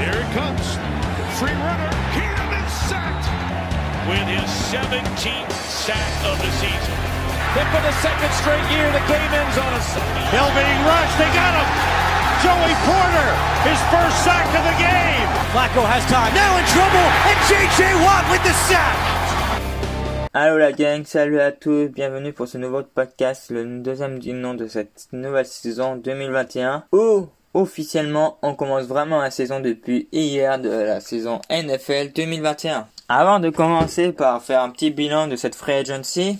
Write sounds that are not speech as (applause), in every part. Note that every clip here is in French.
Here it comes. Free runner. Cam is sacked. with his 17th sack of the season. Then for the second straight year, the Caymans on a Hill being rushed. They got him. Joey Porter, his first sack of the game. Flacco has time. Now in trouble, and J.J. Watt with the sack. Allô la gang, salut à tous, bienvenue pour ce nouveau podcast, le deuxième du nom de cette nouvelle saison 2021, où officiellement on commence vraiment la saison depuis hier de la saison NFL 2021. Avant de commencer par faire un petit bilan de cette free agency,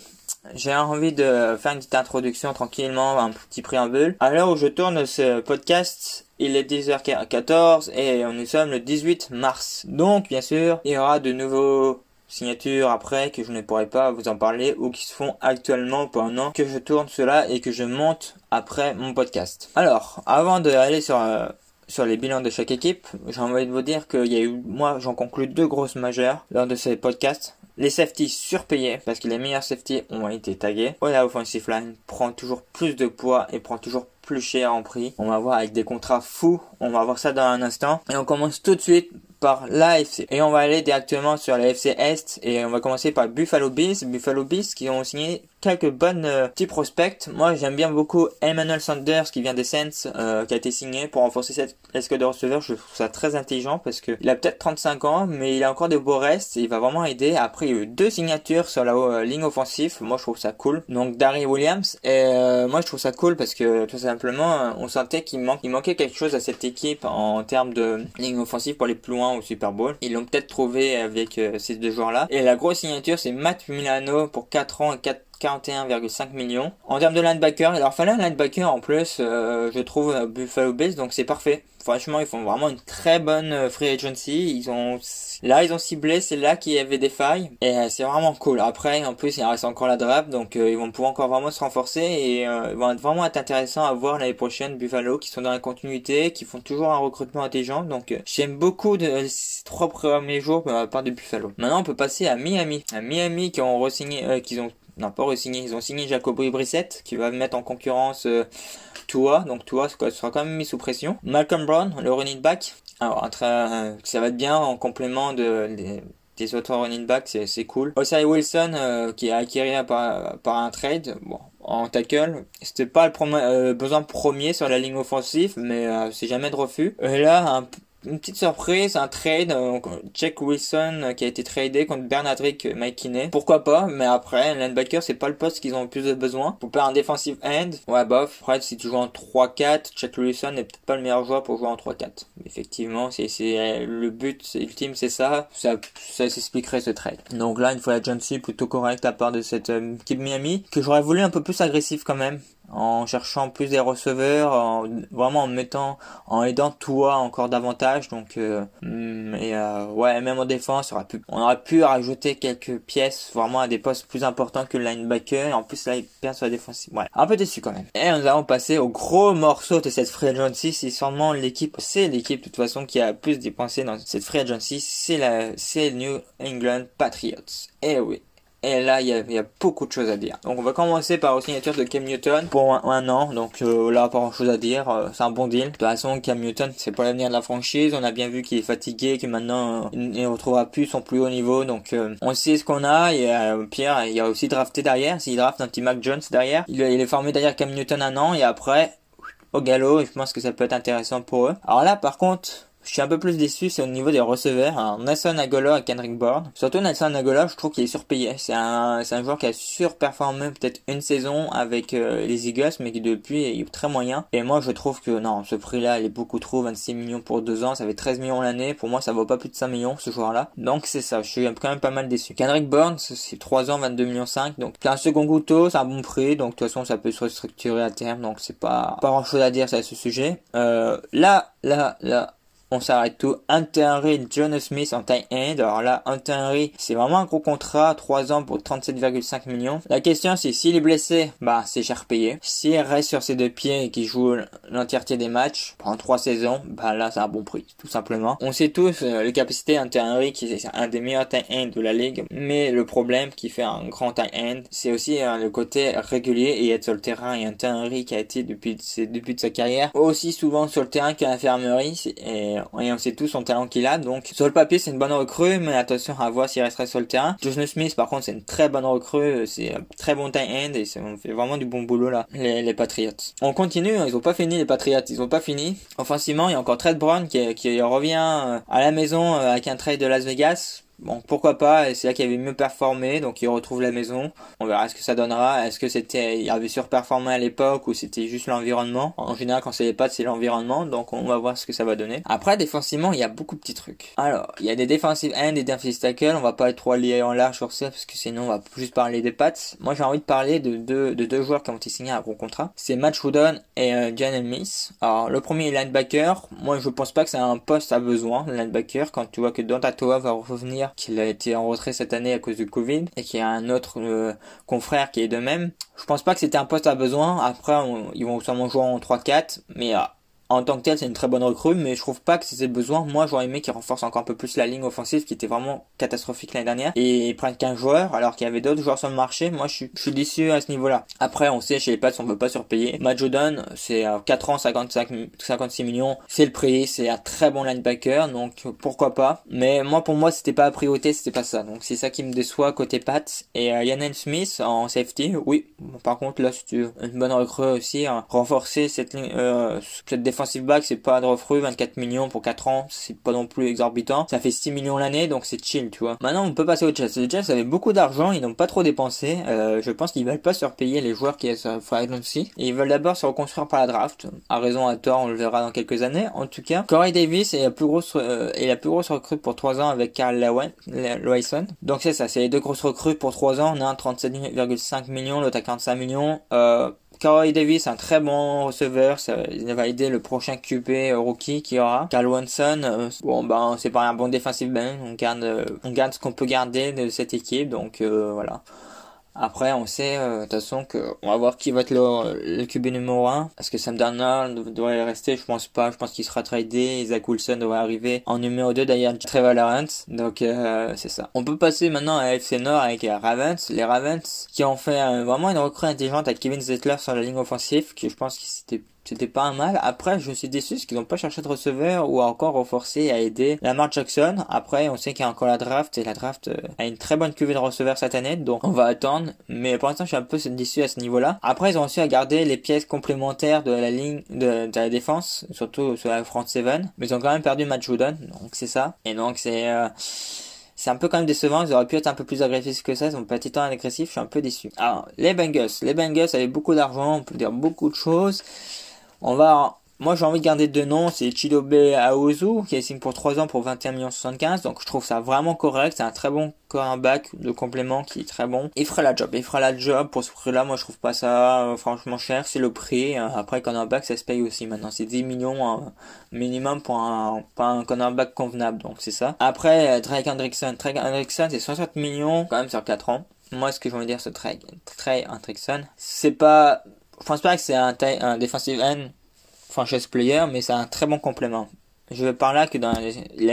j'ai envie de faire une petite introduction tranquillement, un petit préambule. À l'heure où je tourne ce podcast, il est 10h14 et nous sommes le 18 mars. Donc, bien sûr, il y aura de nouveaux signatures après que je ne pourrai pas vous en parler ou qui se font actuellement pendant que je tourne cela et que je monte après mon podcast. Alors, avant d'aller sur euh, sur les bilans de chaque équipe, j'ai envie de vous dire qu'il y a eu, moi j'en conclus deux grosses majeures lors de ces podcasts. Les safeties surpayés parce que les meilleurs safeties ont été tagués. Oh, la offensive line prend toujours plus de poids et prend toujours plus cher en prix. On va voir avec des contrats fous. On va voir ça dans un instant. Et on commence tout de suite par l'AFC. Et on va aller directement sur l'AFC Est et on va commencer par Buffalo Bills. Buffalo Bills qui ont signé quelques bonnes euh, petits prospects. Moi j'aime bien beaucoup Emmanuel Sanders qui vient des Saints euh, qui a été signé pour renforcer cette escouade de receveurs. Je trouve ça très intelligent parce que il a peut-être 35 ans mais il a encore des beaux restes et il va vraiment aider. Après il y a eu deux signatures sur la euh, ligne offensive. Moi je trouve ça cool. Donc Darry Williams et euh, moi je trouve ça cool parce que tout simplement euh, on sentait qu'il manquait quelque chose à cette équipe en termes de ligne offensive pour aller plus loin au Super Bowl. Ils l'ont peut-être trouvé avec ces deux joueurs là. Et la grosse signature c'est Matt Milano pour 4 ans et 4 41,5 millions. En termes de linebacker, il leur fallait un linebacker en plus, euh, je trouve, Buffalo Bills, donc c'est parfait. Franchement, ils font vraiment une très bonne euh, free agency. Ils ont, là, ils ont ciblé, c'est là qu'il y avait des failles. Et euh, c'est vraiment cool. Après, en plus, il reste encore la draft, donc euh, ils vont pouvoir encore vraiment se renforcer et euh, ils vont être vraiment être intéressants à voir l'année prochaine. Buffalo, qui sont dans la continuité, qui font toujours un recrutement intelligent. Donc, j'aime beaucoup de, ces trois premiers jours à part de Buffalo. Maintenant, on peut passer à Miami. À Miami, qui ont re-signé, qu'ils ont pas re-signé, ils ont signé Jacoby Brissett qui va mettre en concurrence euh, Tua, donc Tua sera quand même mis sous pression. Malcolm Brown, le running back, alors ça va être bien en complément de, des, des autres running backs, c'est, cool. Osai Wilson euh, qui a acquis par, par un trade, bon en tackle, c'était pas le euh, besoin premier sur la ligne offensive, mais euh, c'est jamais de refus. Et là, un, une petite surprise, un trade, donc Jack Wilson euh, qui a été tradé contre Bernardrick McKinney. Pourquoi pas, mais après, linebacker, c'est pas le poste qu'ils ont le plus besoin. Pour faire un defensive end, ouais, bof. Après, si tu joues en 3-4, Jack Wilson n'est peut-être pas le meilleur joueur pour jouer en 3-4. Effectivement, c'est, c'est, le but ultime, c'est ça. Ça, ça s'expliquerait ce trade. Donc là, une fois la agency plutôt correcte à part de cette euh, Miami, que j'aurais voulu un peu plus agressif quand même en cherchant plus des receveurs, en, vraiment en mettant, en aidant toi encore davantage. Donc, euh, et euh, ouais, même en défense, on aurait pu, on aurait pu rajouter quelques pièces vraiment à des postes plus importants que le linebacker. En plus, là, il perd sur la défense. Ouais, un peu déçu quand même. Et nous allons passer au gros morceau de cette free agency. C'est sûrement l'équipe, c'est l'équipe de toute façon qui a plus dépensé dans cette free agency. C'est la, c'est New England Patriots. Et oui. Et là, il y, a, y a beaucoup de choses à dire. Donc, on va commencer par la signature de Cam Newton pour un, an. Donc euh, là, pas grand chose à dire. Euh, c'est un bon deal. De toute façon, Cam Newton, c'est pour l'avenir de la franchise. On a bien vu qu'il est fatigué, que maintenant, euh, il ne retrouvera plus son plus haut niveau. Donc, euh, on sait ce qu'on a. Et euh, Pierre, il y a aussi drafté derrière. S'il draft un petit Mac Jones derrière, il, il est formé derrière Cam Newton un an. Et après, au galop, je pense que ça peut être intéressant pour eux. Alors là, par contre, je suis un peu plus déçu, c'est au niveau des receveurs. Alors, Nelson Agola et Kendrick Bourne. Surtout Nelson Agola, je trouve qu'il est surpayé. C'est un, c'est un joueur qui a surperformé peut-être une saison avec euh, les Eagles, mais qui depuis est très moyen. Et moi, je trouve que non, ce prix-là, il est beaucoup trop. 26 millions pour deux ans, ça fait 13 millions l'année. Pour moi, ça vaut pas plus de 5 millions, ce joueur-là. Donc, c'est ça. Je suis quand même pas mal déçu. Kendrick Bourne, c'est 3 ans, 22 millions 5. Donc, c'est un second couteau, c'est un bon prix. Donc, de toute façon, ça peut se restructurer à terme. Donc, c'est pas, pas grand chose à dire à ce sujet. Euh, là, là, là, on s'arrête tout. Hunter Henry, Jonas Smith en taille end. Alors là, Hunter Henry, c'est vraiment un gros contrat, 3 ans pour 37,5 millions. La question c'est s'il est blessé, bah c'est cher payé. S'il reste sur ses deux pieds et qu'il joue l'entièreté des matchs pendant 3 saisons, bah là c'est un bon prix, tout simplement. On sait tous euh, les capacités qui est un des meilleurs tight end de la ligue, mais le problème qui fait un grand tight end, c'est aussi euh, le côté régulier et être sur le terrain. Et Hunter Henry qui a été depuis ses débuts de sa carrière aussi souvent sur le terrain qu'à l'infirmerie et on sait tous son talent qu'il a. Donc sur le papier c'est une bonne recrue, mais attention à voir s'il resterait sur le terrain. Joshua Smith par contre c'est une très bonne recrue, c'est un très bon tight end et on fait vraiment du bon boulot là, les, les Patriots. On continue, ils ont pas fini les Patriots, ils ont pas fini. Offensivement il y a encore Trey Brown qui, qui revient euh, à la maison euh, avec un trade de Las Vegas. Bon, pourquoi pas, c'est là qu'il avait mieux performé, donc il retrouve la maison. On verra ce que ça donnera. Est-ce que c'était, il avait surperformé à l'époque ou c'était juste l'environnement? En général, quand c'est les pattes, c'est l'environnement, donc on va voir ce que ça va donner. Après, défensivement, il y a beaucoup de petits trucs. Alors, il y a des defensive end et defensive tackle, on va pas être trop lié en large sur ça, parce que sinon on va juste parler des pattes. Moi, j'ai envie de parler de deux, de deux joueurs qui ont été signés à gros contrat. C'est Matt Judon et euh, Jan Miss. Alors, le premier est linebacker. Moi, je pense pas que c'est un poste à besoin, le linebacker, quand tu vois que Donta Toa va revenir qu'il a été en retrait cette année à cause du Covid et qu'il y a un autre euh, confrère qui est de même. Je pense pas que c'était un poste à besoin. Après, ils vont sûrement jouer en 3-4, mais euh, en tant que tel, c'est une très bonne recrue, mais je trouve pas que c'était besoin. Moi, j'aurais aimé qu'il renforce encore un peu plus la ligne offensive, qui était vraiment catastrophique l'année dernière, et prenne qu'un joueur, alors qu'il y avait d'autres joueurs sur le marché. Moi, je suis, je suis déçu à ce niveau-là. Après, on sait, chez les Pats, on veut pas surpayer. Matt Jordan, c'est 4 ans, 55, 56 millions. C'est le prix, c'est un très bon linebacker, donc pourquoi pas. Mais moi, pour moi, c'était pas la priorité, c'était pas ça. Donc c'est ça qui me déçoit côté Pats. Et euh, Smith en safety, oui. Par contre, là, c'est une bonne recrue aussi, hein. renforcer cette ligne, euh, cette défense back, c'est pas de refru, 24 millions pour 4 ans, c'est pas non plus exorbitant. Ça fait 6 millions l'année, donc c'est chill, tu vois. Maintenant, on peut passer aux Jets. Les Jets avaient beaucoup d'argent, ils n'ont pas trop dépensé. Euh, je pense qu'ils veulent pas surpayer les joueurs qui sont free agency. Et ils veulent d'abord se reconstruire par la draft. À raison, à tort, on le verra dans quelques années. En tout cas, Corey Davis est la plus grosse, euh, est la plus grosse recrue pour 3 ans avec Carl Lawson. Donc c'est ça, c'est les deux grosses recrues pour 3 ans. On a un 37,5 millions, l'autre à 45 millions. Euh, Corey Davis, un très bon receveur, ça, il va aider le prochain QB euh, rookie qui aura. Carl Wanson, euh, bon ben c'est pas un bon defensive garde, euh, on garde ce qu'on peut garder de cette équipe, donc voilà. Après, on sait euh, de toute façon que on va voir qui va être le, le QB numéro 1. Est-ce que Sam Darnold devrait rester Je pense pas. Je pense qu'il sera tradé. Zach Wilson devrait arriver en numéro 2 derrière Trevor Lawrence. Donc euh, c'est ça. On peut passer maintenant à FC Nord avec les Ravens. Les Ravens qui ont fait euh, vraiment une recrue intelligente avec Kevin Zettler sur la ligne offensive, qui je pense que c'était c'était pas un mal. Après, je suis déçu parce qu'ils n'ont pas cherché de receveur ou encore renforcé à aider Lamar Jackson. Après, on sait qu'il y a encore la draft et la draft euh, a une très bonne cuvée de receveurs cette année, donc on va attendre. Mais pour l'instant, je suis un peu déçu à ce niveau-là. Après, ils ont aussi à garder les pièces complémentaires de la ligne de, la défense, surtout sur la front 7. Mais ils ont quand même perdu Matt donc c'est ça. Et donc c'est euh, c'est un peu quand même décevant. Ils auraient pu être un peu plus agressifs que ça. Ils ont pas été tant agressifs. Je suis un peu déçu. Alors, les Bengals. Les Bengals avaient beaucoup d'argent. On peut dire beaucoup de choses. On va, moi j'ai envie de garder deux noms, c'est Chidobe Aozu qui est signe pour 3 ans pour 21 millions 75, donc je trouve ça vraiment correct, c'est un très bon cornerback de complément qui est très bon. Il fera la job, il fera la job pour ce prix-là, moi je trouve pas ça euh, franchement cher, c'est le prix. Euh, après cornerback ça se paye aussi maintenant, c'est 10 millions euh, minimum pour un, pour un convenable, donc c'est ça. Après Drake Hendrickson, Drake Hendrickson c'est 60 millions quand même sur 4 ans. Moi ce que je veux dire ce Drake, Drake Hendrickson, c'est pas je pense pas que c'est un, un defensive end franchise player, mais c'est un très bon complément. Je veux par là que dans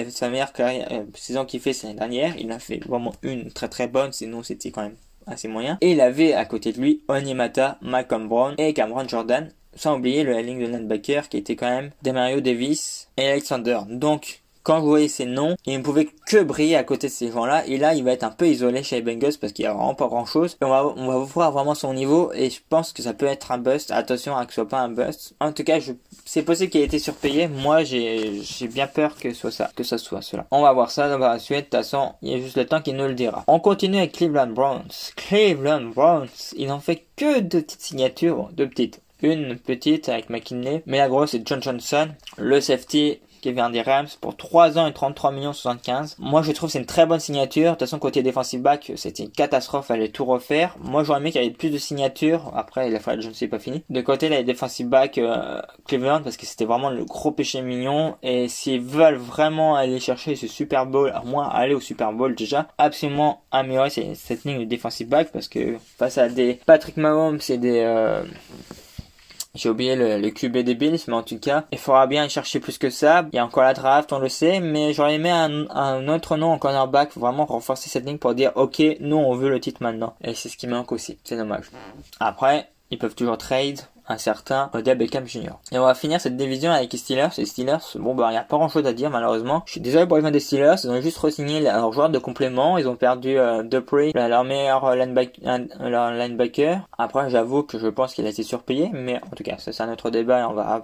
sa meilleure euh, saison qu'il fait l'année dernière, il a fait vraiment une très très bonne, sinon c'était quand même assez moyen. Et il avait à côté de lui Onyemata, Malcolm Brown et Cameron Jordan, sans oublier le ligne de linebacker qui était quand même Demario Davis et Alexander. Donc quand vous voyez ces noms, il ne pouvait que briller à côté de ces gens-là. Et là, il va être un peu isolé chez Bengals parce qu'il n'y a vraiment pas grand-chose. on va, on va voir vraiment son niveau et je pense que ça peut être un bust. Attention à que ce soit pas un bust. En tout cas, c'est possible qu'il ait été surpayé. Moi, j'ai, bien peur que ce soit ça, que soit cela. On va voir ça dans la suite. De toute façon, il y a juste le temps qu'il nous le dira. On continue avec Cleveland Browns. Cleveland Browns, ils n'ont fait que deux petites signatures, deux petites une petite avec McKinley, mais la grosse c'est John Johnson, le safety vient des Rams pour 3 ans et 33 millions 75. Moi, je trouve c'est une très bonne signature. De toute façon, côté defensive back, c'était une catastrophe, fallait tout refaire. Moi, j'aurais aimé qu'il y ait plus de signatures. Après, la fois, je ne sais pas fini. De côté, les defensive back euh, Cleveland, parce que c'était vraiment le gros péché mignon. Et s'ils veulent vraiment aller chercher ce Super Bowl, à moins aller au Super Bowl déjà, absolument améliorer cette ligne de defensive back, parce que face à des Patrick Mahomes et des euh, j'ai oublié le, QB des Bills, mais en tout cas, il faudra bien chercher plus que ça. Il y a encore la draft, on le sait, mais j'aurais aimé un, un, autre nom en cornerback, vraiment renforcer cette ligne pour dire, ok, nous on veut le titre maintenant. Et c'est ce qui manque aussi, c'est dommage. Après, ils peuvent toujours trade un certain Odell Beckham Jr. Et on va finir cette division avec les Steelers. Les Steelers, bon bah il y a pas grand chose à dire malheureusement. Je suis désolé pour les fans des Steelers, ils ont juste re-signé leur joueur de complément, ils ont perdu euh, Dupree, leur meilleur linebacker. Après j'avoue que je pense qu'il a été surpayé, mais en tout cas ça c'est un autre débat, on va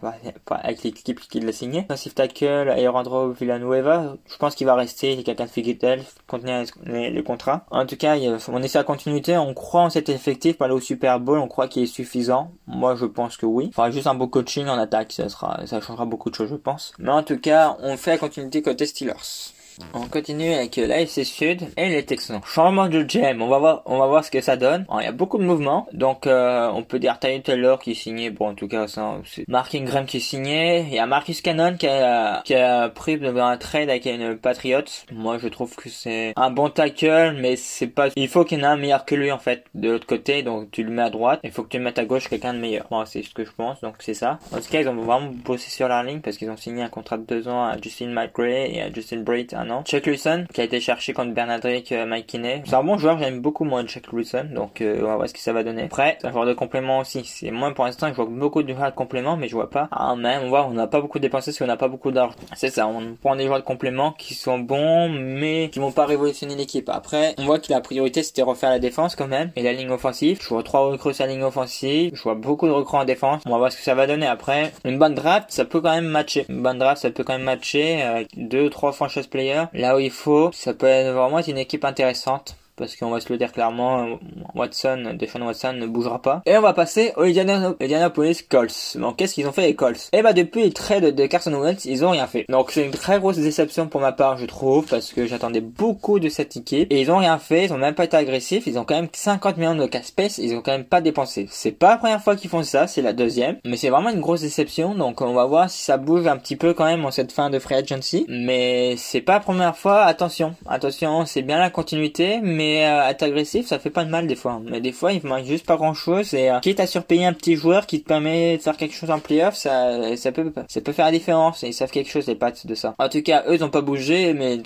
avec l'équipe qui l'a signé. Offensive tackle, Aerandro Villanueva, je pense qu'il va rester, il est quelqu'un de fidèle, contenir les, contrats. En tout cas, on essaie la continuité, on croit en cet effectif pour aller au Super Bowl, on croit qu'il est suffisant. Moi je pense que oui. Enfin juste un beau coaching en attaque, ça sera, ça changera beaucoup de choses je pense. Mais en tout cas, on fait la continuité côté Steelers. On continue avec l'AFC Sud et les Texans. Changement de GM, on va voir, on va voir ce que ça donne. il y a beaucoup de mouvements, donc euh, on peut dire Ty Taylor qui signé, bon en tout cas c'est Mark Ingram qui signé. Il y a Marcus Cannon qui a, qui a pris un trade avec une Patriot. Moi je trouve que c'est un bon tackle, mais c'est pas. Il faut qu'il y en ait un meilleur que lui en fait de l'autre côté, donc tu le mets à droite. Il faut que tu le mettes à gauche quelqu'un de meilleur. Moi c'est ce que je pense, donc c'est ça. En tout cas ils ont vraiment bossé sur la ligne parce qu'ils ont signé un contrat de deux ans à Justin McRae et à Justin Bright Chuck Wilson, qui a été cherché contre Bernardrick euh, Mike Kinney. C'est un bon joueur, j'aime beaucoup moins Chuck Wilson, donc euh, on va voir ce que ça va donner. Après, un joueur de complément aussi. C'est moins pour l'instant, je vois beaucoup de joueurs de complément, mais je vois pas. Ah, même, on voit, on n'a pas beaucoup dépensé parce qu'on n'a pas beaucoup d'argent. C'est ça, on prend des joueurs de complément qui sont bons, mais qui vont pas révolutionner l'équipe. Après, on voit que la priorité c'était refaire la défense quand même, et la ligne offensive. Je vois trois recrues sur la ligne offensive, je vois beaucoup de recrues en défense. On va voir ce que ça va donner après. Une bonne draft, ça peut quand même matcher. Une bonne draft, ça peut quand même matcher. Euh, deux trois franchise players. Là, où il faut. Ça peut vraiment être une équipe intéressante parce qu'on va se le dire clairement, Watson, Deshaun Watson ne bougera pas. Et on va passer aux Indianapolis Colts. Donc qu'est-ce qu'ils ont fait les Colts? Eh bah depuis le trade de Carson Wentz, ils ont rien fait. Donc c'est une très grosse déception pour ma part, je trouve, parce que j'attendais beaucoup de cette équipe et ils ont rien fait, ils ont même pas été agressifs, ils ont quand même 50 millions de cash space, ils ont quand même pas dépensé. C'est pas la première fois qu'ils font ça, c'est la deuxième, mais c'est vraiment une grosse déception. Donc on va voir si ça bouge un petit peu quand même en cette fin de free agency, mais c'est pas la première fois. Attention, attention, c'est bien la continuité, mais euh, être agressif, ça fait pas de mal des fois. Mais des fois, il manque juste pas grand chose. Et euh, quitte à surpayer un petit joueur qui te permet de faire quelque chose en playoff, ça, ça peut, ça peut faire la différence. Et ils savent quelque chose, les pattes de ça. En tout cas, eux, ils ont pas bougé, mais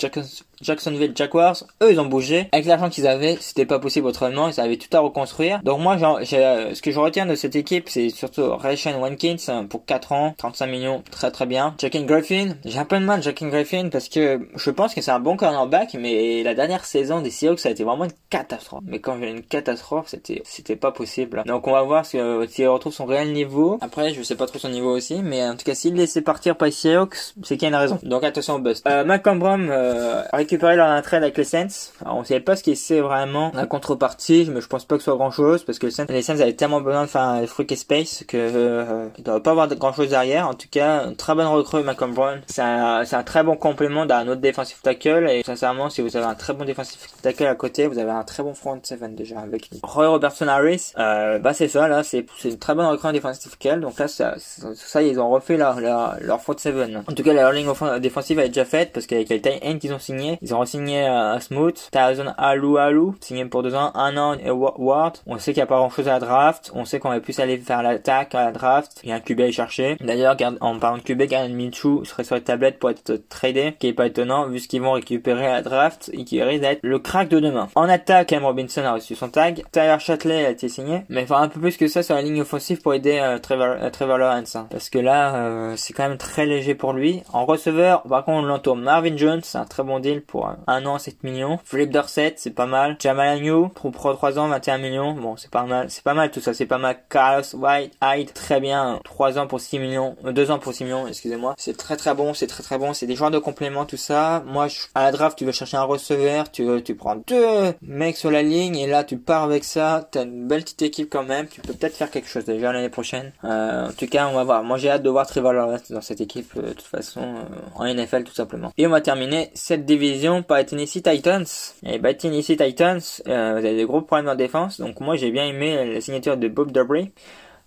Jacksonville Jaguars, eux, ils ont bougé. Avec l'argent qu'ils avaient, c'était pas possible autrement. Ils avaient tout à reconstruire. Donc moi, j'ai, euh, ce que je retiens de cette équipe, c'est surtout Rayshon Watkins hein, pour 4 ans, 35 millions, très très bien. Jackin Griffin, j'ai un peu de mal Jackin Griffin parce que je pense que c'est un bon cornerback, mais la dernière saison des Seahawks, ça a été vraiment une catastrophe. Mais quand j'ai une catastrophe, c'était c'était pas possible. Donc on va voir s'il retrouve son réel niveau. Après, je sais pas trop son niveau aussi, mais en tout cas, s'il laissait partir par Seahawks, c'est qu'il y a une raison. Donc attention au bust. Euh, euh, récupéré leur trade avec les Saints. Alors, on savait pas ce qu'il c'est vraiment la contrepartie, mais je pense pas que ce soit grand chose parce que les Saints, les Saints avaient tellement besoin de faire un fruit space que euh, il doit pas avoir grand chose derrière. En tout cas, une très bonne recrue Malcolm Brown. C'est un, un très bon complément d'un autre défensif tackle et sincèrement, si vous avez un très bon défensif tackle à côté, vous avez un très bon front seven déjà avec. Roy Robertson Harris, euh, bah c'est ça là, c'est une très bonne recrue en défensive tackle. Donc là ça, ils ont refait leur leur, front seven. En tout cas leur ligne défensive est déjà faite parce qu'avec les tight ends qu'ils ont signé, ils ont signé euh, Smooth, Tyson Alou Alou, signé pour deux ans, un an et Ward. On sait qu'il n'y a pas grand chose à la draft, on sait qu'on va plus aller faire l'attaque à la draft. Il y a un QB à y chercher. D'ailleurs, en parlant de QB, Gardner Minshew serait sur la tablette pour être tradé, qui est pas étonnant vu ce qu'ils vont récupérer à la draft et qui risque d'être le crack de demain. En attaque, Cam Robinson a reçu son tag. Tyler Châtelet a été signé. Mais il faudra un peu plus que ça sur la ligne offensive pour aider euh, Trevor, euh, Trevor, Lawrence. Hein. Parce que là, euh, c'est quand même très léger pour lui. En receveur, par contre, on l'entoure Marvin Jones, un très bon deal pour un an, 7 millions. Philip Dorset, c'est pas mal. Jamal Agnew, pro 3 ans, 21 millions. Bon, c'est pas mal. C'est pas mal tout ça, c'est pas mal. Carlos White, Hyde, très bien. 3 ans pour 6 millions. 2 ans pour 6 millions, excusez-moi. C'est très très bon, c'est très très bon. C'est des joueurs de complément, tout ça. Moi, à la draft, tu veux chercher un receveur, tu, tu prends deux mecs sur la ligne et là tu pars avec ça, t'as une belle petite équipe quand même, tu peux peut-être faire quelque chose déjà l'année prochaine. Euh, en tout cas, on va voir. Moi j'ai hâte de voir Trevor Lawrence dans cette équipe euh, de toute façon euh, en NFL tout simplement. Et on va terminer cette division par les Tennessee Titans. Et bah Tennessee Titans, vous avez des gros problèmes en défense, donc moi j'ai bien aimé la signature de Bob Debris.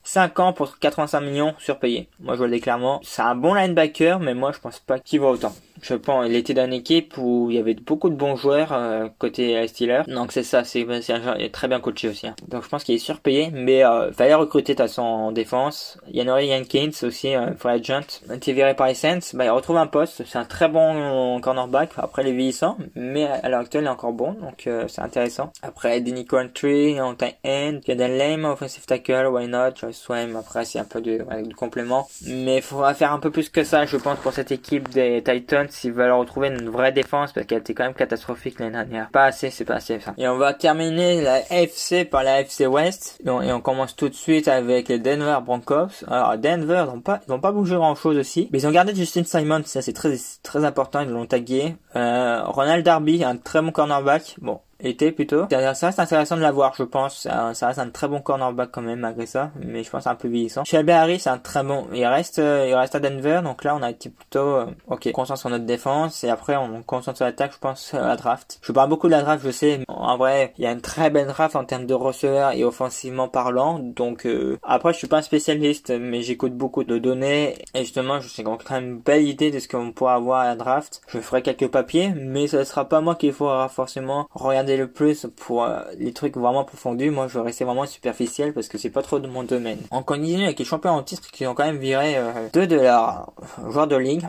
5 ans pour 85 millions surpayés. Moi je le dis clairement. C'est un bon linebacker, mais moi je pense pas qu'il vaut autant. Je pense, il était dans une équipe où il y avait beaucoup de bons joueurs euh, côté Steelers. Donc c'est ça, c'est un très bien coaché aussi. Hein. Donc je pense qu'il est surpayé, mais euh, fallait recruter de façon en défense. Yanori Yankins aussi, euh, free agent, été viré par les Saints. Bah, il retrouve un poste. C'est un très bon cornerback après les vieillissants, mais à l'heure actuelle il est encore bon, donc euh, c'est intéressant. Après Denny Country en tight end, Caden Lame offensive tackle, why not, Joyce Swim. Après c'est un peu de, de complément, mais il faudra faire un peu plus que ça, je pense, pour cette équipe des Titans s'ils veulent retrouver une vraie défense parce qu'elle était quand même catastrophique l'année dernière. Pas assez, c'est pas assez ça. Et on va terminer la FC par la FC West. Et on, commence tout de suite avec les Denver Broncos. Alors Denver, ils n'ont pas, ils pas bougé grand chose aussi, mais ils ont gardé Justin Simon, ça c'est très très important, ils l'ont tagué. Euh, Ronald Darby, un très bon cornerback. Bon, été plutôt. Ça reste intéressant de l'avoir, je pense. Ça, reste un très bon cornerback quand même malgré ça, mais je pense un peu vieillissant. Shelby Harris, c'est un très bon. Il reste, euh, il reste à Denver, donc là on a été plutôt euh, ok, concentre sur notre défense et après on concentre sur l'attaque. Je pense à la draft. Je parle beaucoup de la draft, je sais. En vrai, il y a une très belle draft en termes de receveurs et offensivement parlant. Donc euh, après, je suis pas un spécialiste, mais j'écoute beaucoup de données et justement, je sais qu'on a une belle idée de ce qu'on pourra avoir à la draft. Je ferai quelques papiers, mais ce sera pas moi qu'il faudra forcément regarder le plus pour euh, les trucs vraiment profondus. Moi, je vais rester vraiment superficiel parce que c'est pas trop de mon domaine. On continue avec les champions en titre qui ont quand même viré euh, deux de leurs joueurs de ligue.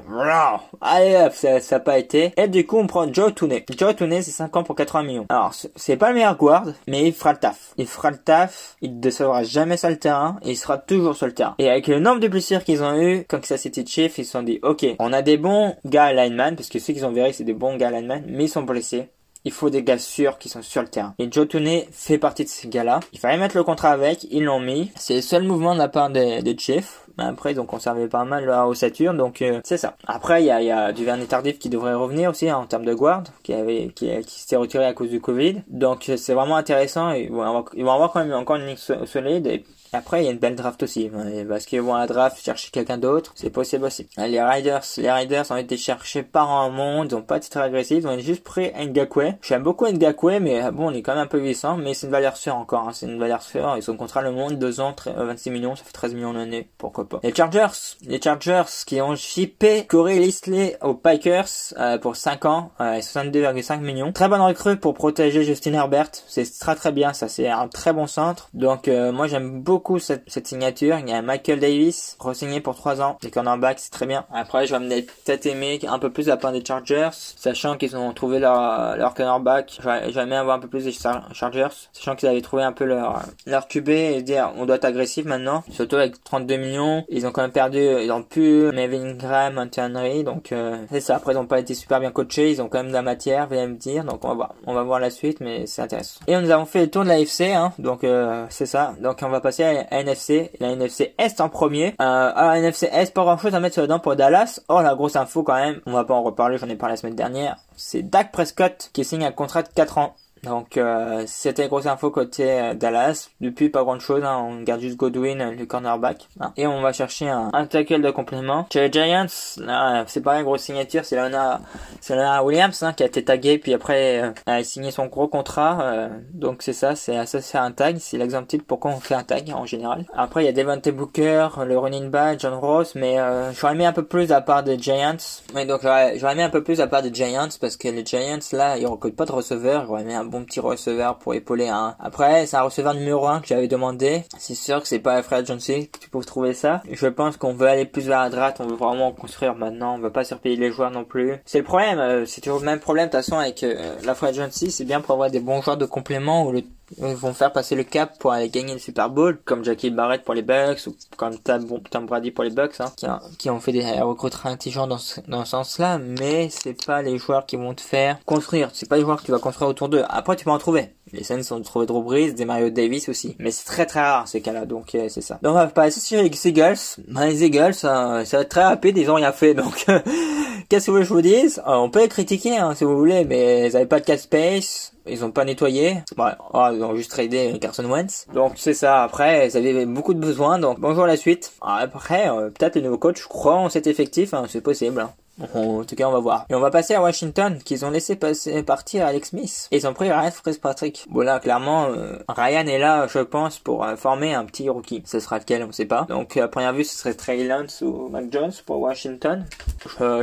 Allez hop, ça n'a pas été. Et du coup, on prend Joe Tooney. Joe Tooney, c'est 5 ans pour 80 millions. Alors, c'est pas le meilleur guard, mais il fera le taf. Il fera le taf, il ne décevra jamais sur le terrain et il sera toujours sur le terrain. Et avec le nombre de blessures qu'ils ont eu, quand ça c'était Chief, ils se sont dit, ok, on a des bons gars lineman, parce que ceux qu'ils ont viré, c'est des bons gars lineman, mais ils sont blessés il faut des gars sûrs qui sont sur le terrain. Et Joe Tooney fait partie de ces gars-là. Il fallait mettre le contrat avec, ils l'ont mis. C'est le seul mouvement de la part des, des Chiefs. Après, ils ont conservé pas mal la ossature, donc euh, c'est ça. Après, il y a, y a du Vernet Tardif qui devrait revenir aussi hein, en termes de guard, qui avait qui, qui s'était retiré à cause du Covid. Donc c'est vraiment intéressant. Et, bon, ils vont avoir quand même encore une ligne solide. Après, il y a une belle draft aussi. Parce qu'ils vont à la draft chercher quelqu'un d'autre. C'est possible aussi. Les Riders, les Riders ont été cherchés par un monde. Ils ont pas été très agressifs. Ils ont juste pris Ngakwe. J'aime beaucoup Ngakwe, mais bon, on est quand même un peu vieillissant. Mais c'est une valeur sûre encore. Hein. C'est une valeur sûre. Ils sont contrat le monde. 2 ans, 26 euh, millions. Ça fait 13 millions l'année. Pourquoi pas? Les Chargers. Les Chargers qui ont shippé Corey Listley aux Pikers euh, pour 5 ans. Euh, 62,5 millions. Très bonne recrue pour protéger Justin Herbert. C'est très très bien. Ça, c'est un très bon centre. Donc, euh, moi, j'aime beaucoup cette, signature. Il y a Michael Davis, re-signé pour 3 ans. Les cornerbacks, c'est très bien. Après, je vais peut-être aimer un peu plus la part des Chargers, sachant qu'ils ont trouvé leur, leur cornerback. J'aimerais avoir un peu plus des Chargers, sachant qu'ils avaient trouvé un peu leur, leur QB et dire on doit être agressif maintenant. Surtout avec 32 millions. Ils ont quand même perdu, ils ont pu Melvin Graham, Henry, donc euh, c'est ça. Après, ils ont pas été super bien coachés. Ils ont quand même de la matière, vous allez me dire. Donc on va voir. On va voir la suite, mais c'est intéressant. Et nous avons fait le tour de la FC, hein. Donc euh, c'est ça. Donc on va passer à NFC, la NFC Est en premier. Euh, alors NFC Est, pas grand chose à mettre sur le dent pour Dallas. Oh la grosse info quand même, on va pas en reparler, j'en ai parlé la semaine dernière. C'est Dak Prescott qui signe un contrat de 4 ans. Donc euh, c'était grosse info côté euh, Dallas. Depuis pas grand chose, hein. on garde juste Godwin, le cornerback. Hein. Et on va chercher un, un, tackle de complément. Chez les Giants, là c'est pas une grosse signature, c'est Lana, c'est Lana Williams hein, qui a été tagué puis après euh, a signé son gros contrat. Euh, donc c'est ça, c'est associé à un tag. C'est l'exemple type pourquoi on fait un tag en général. Après il y a Devante Booker, le running back, John Ross, mais euh, j'aurais mis un peu plus à part des Giants. Mais donc j'aurais mis un peu plus à part des Giants parce que les Giants là ils recrutent pas de receveurs. J'aurais mis un bon petit receveur pour épauler un. Après, c'est un receveur numéro 1 que j'avais demandé. C'est sûr que c'est pas Fred Johnson que tu peux trouver ça. Je pense qu'on veut aller plus vers la droite, on veut vraiment construire maintenant, on veut pas surpayer les joueurs non plus. C'est le problème, euh, c'est toujours le même problème de toute façon avec euh, la Fred Johnson, c'est bien pour avoir des bons joueurs de complément ou le vont faire passer le cap pour aller gagner le Super Bowl, comme Jackie Barrett pour les Bucks ou comme Tom Brady pour les Bucks, hein, qui, a, qui, ont fait des recrutements intelligents dans ce, dans ce sens-là, mais c'est pas les joueurs qui vont te faire construire. C'est pas les joueurs que tu vas construire autour d'eux. Après, tu peux en trouver. Les Saints ont trouvé Drew Brees, des Mario Davis aussi. Mais c'est très très rare ces cas-là, donc euh, c'est ça. Donc on va passer sur les Eagles. Ben, les Eagles, ça, ça va être très rapide, ils ont rien fait, donc (laughs) qu'est-ce que vous voulez je vous dise? Euh, On peut les critiquer hein, si vous voulez, mais ils avaient pas de cap space ils ont pas nettoyé. Ouais, oh, ils ont juste tradé Carson Wentz. Donc c'est ça. Après, ils avaient beaucoup de besoins. Donc bonjour la suite. Après, euh, peut-être le nouveau coach je crois en cet effectif. Hein, c'est possible. Hein. En tout cas, on va voir. Et on va passer à Washington, qu'ils ont laissé passer, partir Alex Smith. Et ils ont pris Ryan Fitzpatrick. Bon là, clairement, euh, Ryan est là, je pense, pour euh, former un petit rookie. Ce sera lequel, on sait pas. Donc à première vue, ce serait Trey Lance ou Mac Jones pour Washington.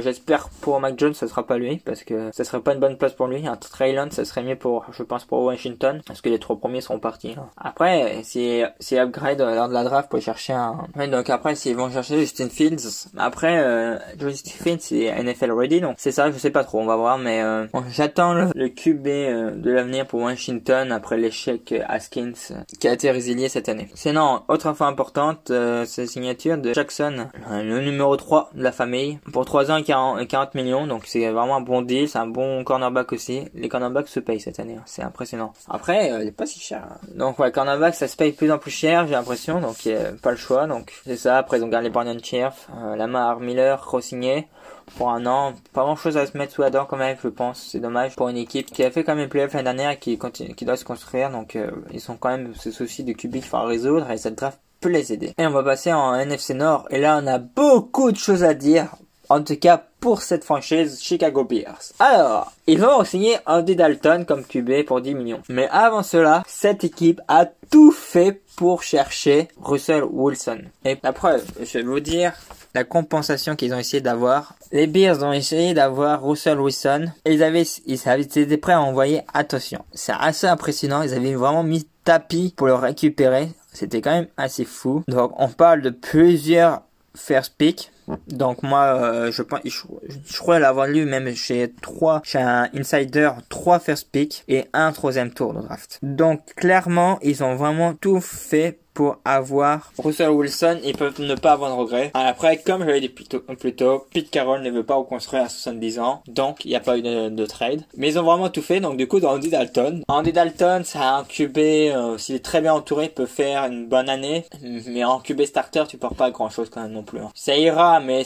J'espère pour Mac Jones, ça sera pas lui, parce que ça serait pas une bonne place pour lui. Un Trayland, ça serait mieux pour, je pense, pour Washington, parce que les trois premiers seront partis. Hein. Après, si, si upgrade lors de la draft pour chercher un, donc après, s'ils vont chercher Justin Fields, après, euh, Justin Fields c'est NFL ready, donc c'est ça, je sais pas trop, on va voir, mais euh, j'attends le, QB euh, de l'avenir pour Washington après l'échec Haskins qui a été résilié cette année. Sinon, autre info importante, c'est la signature de Jackson, le numéro 3 de la famille, pour 3 ans et 40, millions, donc c'est vraiment un bon deal, c'est un bon cornerback aussi. Les cornerbacks se payent cette année, hein. c'est impressionnant. Après, il est pas si cher. Hein. Donc ouais, cornerback ça se paye plus en plus cher, j'ai l'impression, donc pas le choix, donc c'est ça. Après ils ont gardé Brandon Cherf, euh, Lamar Miller, re-signé pour un an. Pas grand chose à se mettre sous la dent quand même, je pense. C'est dommage pour une équipe qui a fait quand même les playoffs l'année dernière et qui, continue, qui doit se construire. Donc euh, ils sont quand même ce souci de QB qu'il faut résoudre et cette draft peut les aider. Et on va passer en NFC Nord et là on a beaucoup de choses à dire. En tout cas, pour cette franchise Chicago Bears. Alors, ils vont signer Andy Dalton comme QB pour 10 millions. Mais avant cela, cette équipe a tout fait pour chercher Russell Wilson. Et la preuve, je vais vous dire la compensation qu'ils ont essayé d'avoir. Les Bears ont essayé d'avoir Russell Wilson. Et ils avaient, ils avaient été prêts à envoyer, attention, c'est assez impressionnant, ils avaient vraiment mis tapis pour le récupérer. C'était quand même assez fou. Donc on parle de plusieurs first pick donc moi, euh, je pense, je, crois l'avoir lu même chez trois, chez un insider, trois first pick et un troisième tour de draft. Donc clairement, ils ont vraiment tout fait pour avoir Russell Wilson, ils peuvent ne pas avoir de regrets. Après, comme je l'avais dit plus tôt, Pete Carroll ne veut pas reconstruire à 70 ans, donc il n'y a pas eu de, trade. Mais ils ont vraiment tout fait, donc du coup, dans Andy Dalton. Andy Dalton, c'est un QB, euh, s'il est très bien entouré, peut faire une bonne année, mais en QB starter, tu portes pas grand chose quand même non plus. Hein. Ça ira, mais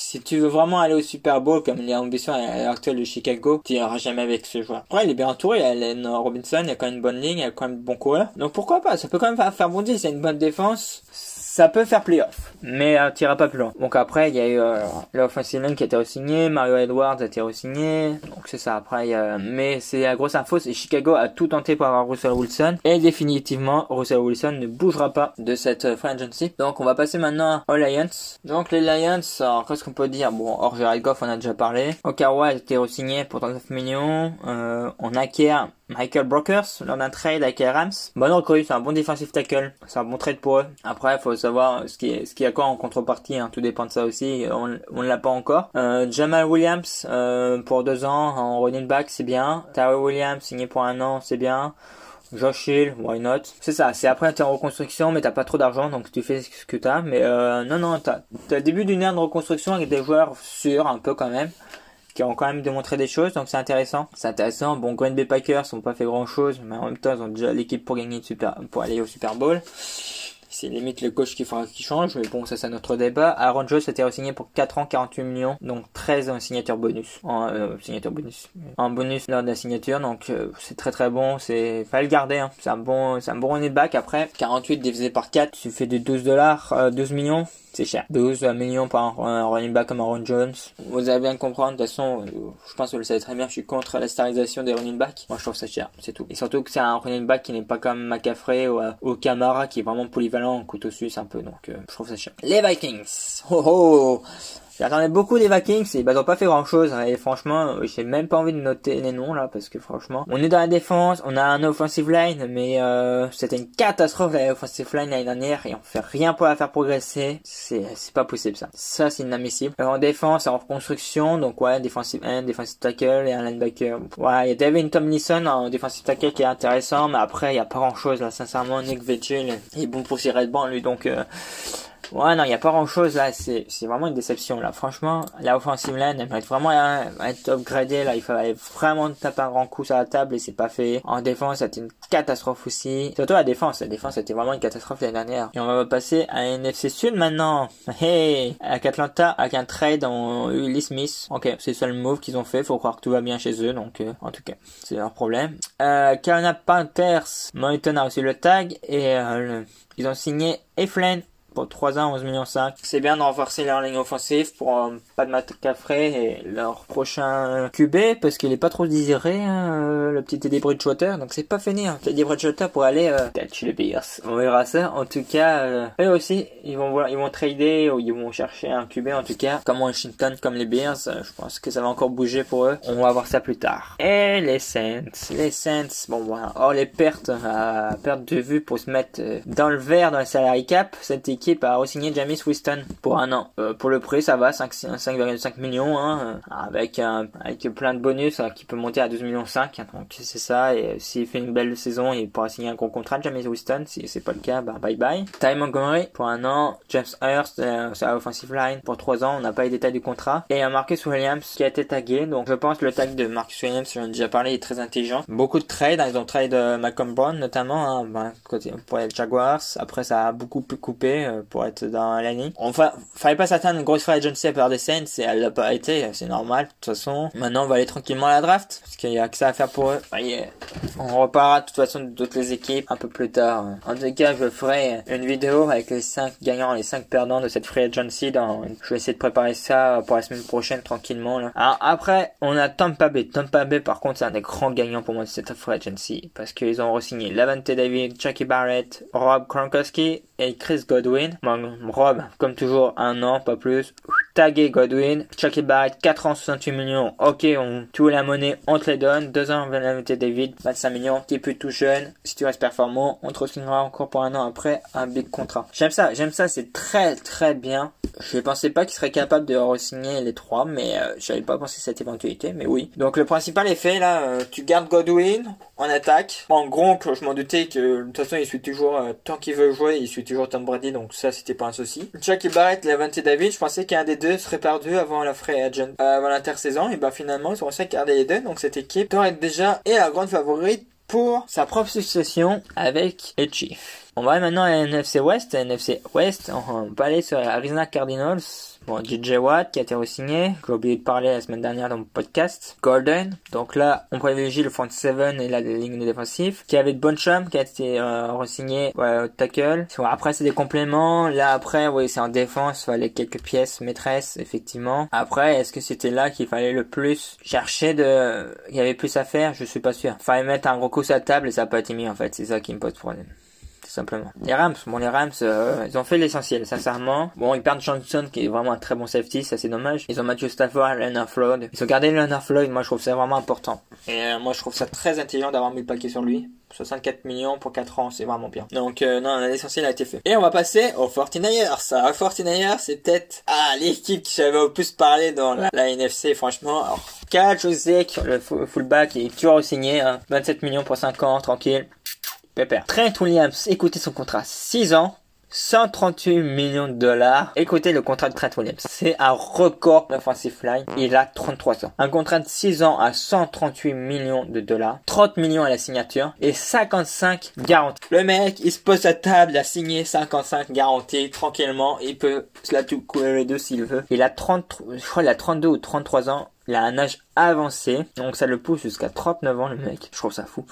si tu veux vraiment aller au Super Bowl comme l'ambition actuelle de Chicago, tu n'iras jamais avec ce joueur. Après, il est bien entouré, il y a Allen Robinson, il y a quand même une bonne ligne, il y a quand même de bons coureurs. Donc pourquoi pas, ça peut quand même faire bondir, c'est une bonne défense ça peut faire playoff, mais euh, tira pas plus loin. Donc après, il y a eu euh, line qui a été re-signé, Mario Edwards a été re-signé, donc c'est ça. Après, y a... mais c'est la grosse info, c'est Chicago a tout tenté pour avoir Russell Wilson, et définitivement, Russell Wilson ne bougera pas de cette euh, free agency. Donc on va passer maintenant aux Lions. Donc les Lions, qu'est-ce qu'on peut dire? Bon, hors Goff, on a déjà parlé. Okawa a été re-signé pour 39 millions. Euh, on acquiert Michael Brokers lors d'un trade avec les Rams. Bonne recrue, c'est un bon defensive tackle, c'est un bon trade pour eux. Après, il faut savoir ce qui est, ce qui a quoi en contrepartie, hein. tout dépend de ça aussi. On, ne l'a pas encore. Euh, Jamal Williams euh, pour deux ans en running back, c'est bien. Terry Williams signé pour un an, c'est bien. Josh Hill, why not? C'est ça, c'est après t'es en reconstruction mais t'as pas trop d'argent donc tu fais ce que t'as. Mais euh, non non, t'as le début d'une ère de reconstruction avec des joueurs sûrs un peu quand même qui ont quand même démontré des choses, donc c'est intéressant. C'est intéressant. Bon, Green Bay Packers n'ont pas fait grand chose, mais en même temps, ils ont déjà l'équipe pour gagner super, pour aller au Super Bowl. C'est limite le coach qui fera qui change, mais bon, ça c'est notre débat. Aaron Jones a été signé pour 4 ans, 48 millions, donc 13 en signature bonus. En euh, signature bonus. En bonus lors de la signature, donc euh, c'est très très bon, c'est pas le garder, hein. c'est un bon c'est un bon running back après. 48 divisé par 4, tu fais des 12 dollars, 12 euh, millions, c'est cher. 12 millions par un running back comme Aaron Jones. Vous allez bien comprendre, de toute façon, je pense que vous le savez très bien, je suis contre la starisation des running backs. Moi, je trouve ça cher, c'est tout. Et surtout que c'est un running back qui n'est pas comme McCaffrey ou, ou Camara, qui est vraiment polyvalent en couteau suisse un peu, donc euh, je trouve ça cher. Les Vikings Oh oh J'attendais beaucoup des Vikings et bah ils ont pas fait grand chose hein. et franchement j'ai même pas envie de noter les noms là parce que franchement on est dans la défense, on a un offensive line mais euh, c'était une catastrophe la offensive line l'année dernière et on fait rien pour la faire progresser, c'est pas possible ça. Ça c'est inadmissible. en défense en reconstruction donc ouais defensive end, defensive tackle et un linebacker. Ouais, il y a Devin Tomlinson en defensive tackle qui est intéressant mais après il y a pas grand chose là sincèrement Nick Vigil est bon pour ses red lui donc euh, Ouais, non, il n'y a pas grand chose là. C'est, vraiment une déception là. Franchement, la offensive line, elle mérite vraiment être upgradée là. Il fallait vraiment taper un grand coup sur la table et c'est pas fait. En défense, c'était une catastrophe aussi. Surtout la défense. La défense, c'était vraiment une catastrophe l'année dernière. Et on va passer à NFC Sud maintenant. Hey! Avec Atlanta, avec un trade, eu Lee Smith. Ok, c'est le seul move qu'ils ont fait. Faut croire que tout va bien chez eux. Donc, euh, en tout cas, c'est leur problème. Euh, Carolina Panthers, Mountain a reçu le tag et euh, ils ont signé Eflin pour 3 ans, 11 millions 5. C'est bien de renforcer leur ligne offensive pour euh, pas de Matt Caffrey et leur prochain QB parce qu'il est pas trop désiré, hein, euh, le petit Teddy Bridgewater. Donc c'est pas fini. Hein. Teddy Bridgewater pour aller euh, chez les Bears. On verra ça. En tout cas, euh, eux aussi, ils vont voir, ils vont trader ou ils vont chercher un QB en tout cas, comme Washington, comme les Bears. je pense que ça va encore bouger pour eux. On va voir ça plus tard. Et les Saints, les Saints. Bon voilà. Or les pertes, à perte de vue pour se mettre dans le vert dans le salary cap. Cette a re-signé James Winston pour un an. pour le prix, ça va 5,5 millions hein, avec un, avec plein de bonus hein, qui peut monter à 12 millions 5. Hein, donc c'est ça. Et s'il fait une belle saison, il pourra signer un gros contrat James Winston. Si c'est pas le cas, bah bye bye. Ty Montgomery pour un an. James Hurst, euh, c'est offensive line pour 3 ans. On n'a pas les détails du contrat. Et un Marcus Williams qui a été tagué. Donc je pense que le tag de Marcus Williams, j'en ai déjà parlé, est très intelligent. Beaucoup de trades. Hein, ils ont trade euh, Malcolm Brown notamment hein, bah, côté, pour les Jaguars. Après ça a beaucoup coupé euh, pour être dans l'année. Enfin, fallait pas s'attendre une grosse free agency à part des Saints et elle l'a pas été. C'est normal de toute façon. Maintenant on va aller tranquillement à la draft parce qu'il y a que ça à faire pour eux. On reparlera de toute façon d'autres les équipes un peu plus tard. En tout cas, je ferai une vidéo avec les 5 gagnants et les 5 perdants de cette free agency. Je vais essayer de préparer ça pour la semaine prochaine tranquillement. Alors après, on a Tampa Bay. Tampa Bay, par contre, c'est un des grands gagnants pour moi de cette free agency parce qu'ils ont re-signé Lavante David, Jackie Barrett, Rob Kronkowski et Chris Godwin. Rob, comme toujours, un an, pas plus. Tagué Godwin, Chucky Barrett, 4 ans, 68 millions. Ok, on tout la monnaie, on te les donne. 2 ans, Valentin David, 25 millions. T'es plus tout jeune. Si tu restes performant, on te signera encore pour un an après un big contrat. J'aime ça, j'aime ça, c'est très très bien. Je pensais pas qu'il serait capable de re-signer les trois, mais euh, j'avais pas pensé cette éventualité, mais oui. Donc le principal effet là, euh, tu gardes Godwin en attaque. En gros, je m'en doutais que de toute façon il suit toujours euh, tant qu'il veut jouer, il suit toujours Tom Brady, donc ça c'était pas un souci. Jackie Barrett, Levante David, je pensais qu'un des deux serait perdu avant la free agent, avant l'intersaison, et bah finalement ils ont réussi à garder les deux, donc cette équipe devrait être déjà et la grande favorite pour sa propre succession avec les. On va maintenant à NFC West. NFC West, on va aller sur Arizona Cardinals. Bon, DJ Watt qui a été re-signé, j'ai oublié de parler la semaine dernière dans mon podcast. Golden, donc là on privilégie le front 7 et la ligne défensive. Qui avait de Boncham qui a été euh, re-signé ouais, au tackle. Après c'est des compléments, là après oui c'est en défense, il fallait quelques pièces maîtresses effectivement. Après est-ce que c'était là qu'il fallait le plus chercher de... Il y avait plus à faire, je suis pas sûr. Il fallait mettre un gros coup sur la table et ça n'a pas été mis en fait, c'est ça qui me pose problème simplement. Les Rams, bon les Rams, euh, ils ont fait l'essentiel, sincèrement. Bon, ils perdent Johnson qui est vraiment un très bon safety, ça c'est dommage. Ils ont Matthew Stafford, Leonard Floyd. Ils ont gardé Leonard Floyd, moi je trouve ça vraiment important. Et euh, moi je trouve ça très intelligent d'avoir mis le paquet sur lui. 64 millions pour 4 ans, c'est vraiment bien. Donc euh, non, l'essentiel a été fait. Et on va passer aux 49ers. Ça, 49ers, c'est peut-être ah, l'équipe qui j'avais le plus parlé dans la, NFC, franchement. Alors, Josek, le fullback, il est toujours signé, 27 hein. millions pour 5 ans, tranquille. Pépère. Trent Williams, écoutez son contrat. 6 ans, 138 millions de dollars. Écoutez le contrat de Trent Williams. C'est un record d'offensive line. Il a 33 ans. Un contrat de 6 ans à 138 millions de dollars. 30 millions à la signature. Et 55 garanties. Le mec, il se pose à table, il a signé 55 garanties tranquillement. Il peut se la tout couler les deux s'il veut. Il a 30, je crois il a 32 ou 33 ans. Il a un âge avancé. Donc ça le pousse jusqu'à 39 ans le mec. Je trouve ça fou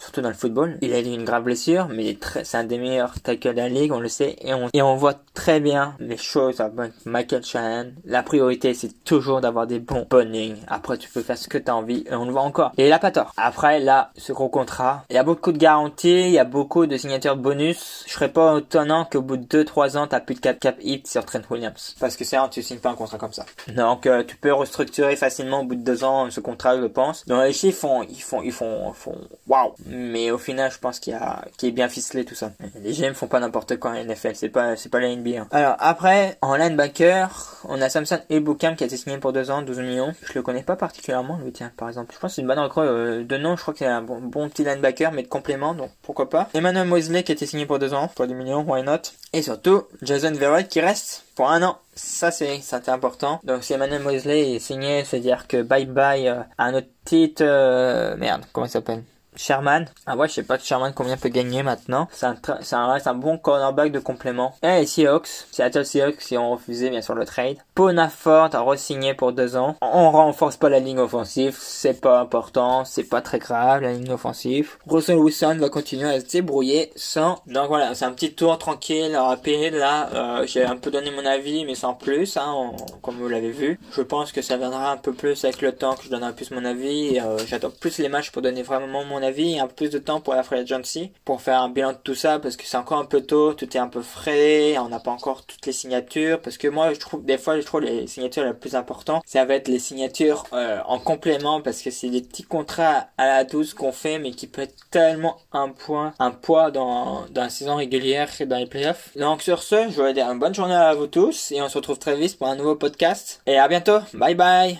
surtout dans le football. Il a eu une grave blessure, mais c'est un des meilleurs tackles de la ligue, on le sait, et on, et on voit très bien les choses avec Michael Shanahan. La priorité, c'est toujours d'avoir des bons bonnes lignes. Après, tu peux faire ce que tu as envie, et on le voit encore. Et il a pas tort. Après, là, ce gros contrat, il y a beaucoup de garanties, il y a beaucoup de signatures bonus. Je serais pas étonnant qu'au bout de 2-3 ans, t'as plus de cap cap hit sur Trent Williams. Parce que c'est un, tu signes pas un contrat comme ça. Donc, euh, tu peux restructurer facilement au bout de 2 ans ce contrat, je pense. Donc, les chiffres font, ils font, ils font, font, waouh mais au final je pense qu'il y a qui est bien ficelé tout ça. Les GM font pas n'importe quoi en NFL, c'est pas c'est pas la NBA. Hein. Alors après en linebacker, on a Samson Ebukam qui a été signé pour 2 ans, 12 millions. Je le connais pas particulièrement lui tiens par exemple. Je pense que c'est une bonne recrue euh, de nom, je crois qu'il a un bon, petit linebacker mais de complément donc pourquoi pas. Emmanuel Mosley qui a été signé pour 2 ans, pour 10 millions, why not? Et surtout Jason Verrett qui reste pour un an. Ça c'est c'était important. Donc si Emmanuel Mosley est signé, c'est-à-dire que bye bye euh, à notre titre euh, merde, comment il s'appelle? Sherman. Ah ouais, je sais pas que Sherman combien peut gagner maintenant. C'est un, un, un bon cornerback de complément. Et les Seahawks, Seattle Seahawks qui ont refusé bien sûr le trade. Pona Ford a re-signé pour deux ans. On renforce pas la ligne offensive, c'est pas important, c'est pas très grave la ligne offensive. Russell Wilson va continuer à se débrouiller sans. Donc voilà, c'est un petit tour tranquille, rapide là. Euh, J'ai un peu donné mon avis, mais sans plus, hein, comme vous l'avez vu. Je pense que ça viendra un peu plus avec le temps que je donnerai plus mon avis. Euh, J'attends plus les matchs pour donner vraiment mon avis, un peu plus de temps pour la free agency, pour faire un bilan de tout ça, parce que c'est encore un peu tôt, tout est un peu frais, on n'a pas encore toutes les signatures, parce que moi je trouve des fois je trouve les signatures les plus importantes, ça va être les signatures euh, en complément, parce que c'est des petits contrats à la douce qu'on fait, mais qui peut être tellement un point, un poids dans, dans la saison régulière et dans les playoffs. Donc sur ce, je vous dire une bonne journée à vous tous, et on se retrouve très vite pour un nouveau podcast, et à bientôt, bye bye